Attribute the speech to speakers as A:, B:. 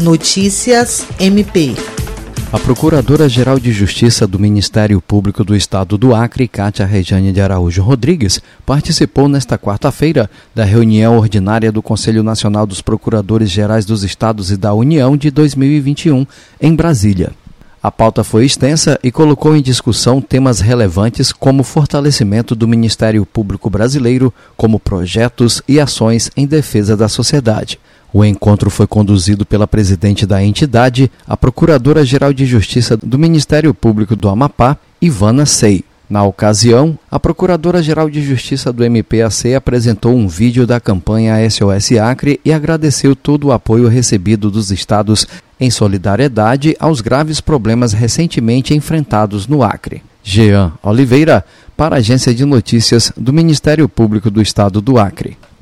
A: Notícias MP.
B: A Procuradora-Geral de Justiça do Ministério Público do Estado do Acre, Cátia Rejane de Araújo Rodrigues, participou nesta quarta-feira da reunião ordinária do Conselho Nacional dos Procuradores Gerais dos Estados e da União de 2021, em Brasília. A pauta foi extensa e colocou em discussão temas relevantes como fortalecimento do Ministério Público Brasileiro, como projetos e ações em defesa da sociedade. O encontro foi conduzido pela presidente da entidade, a Procuradora-Geral de Justiça do Ministério Público do Amapá, Ivana Sei. Na ocasião, a Procuradora-Geral de Justiça do MPAC apresentou um vídeo da campanha SOS Acre e agradeceu todo o apoio recebido dos estados em solidariedade aos graves problemas recentemente enfrentados no Acre. Jean Oliveira, para a Agência de Notícias do Ministério Público do Estado do Acre.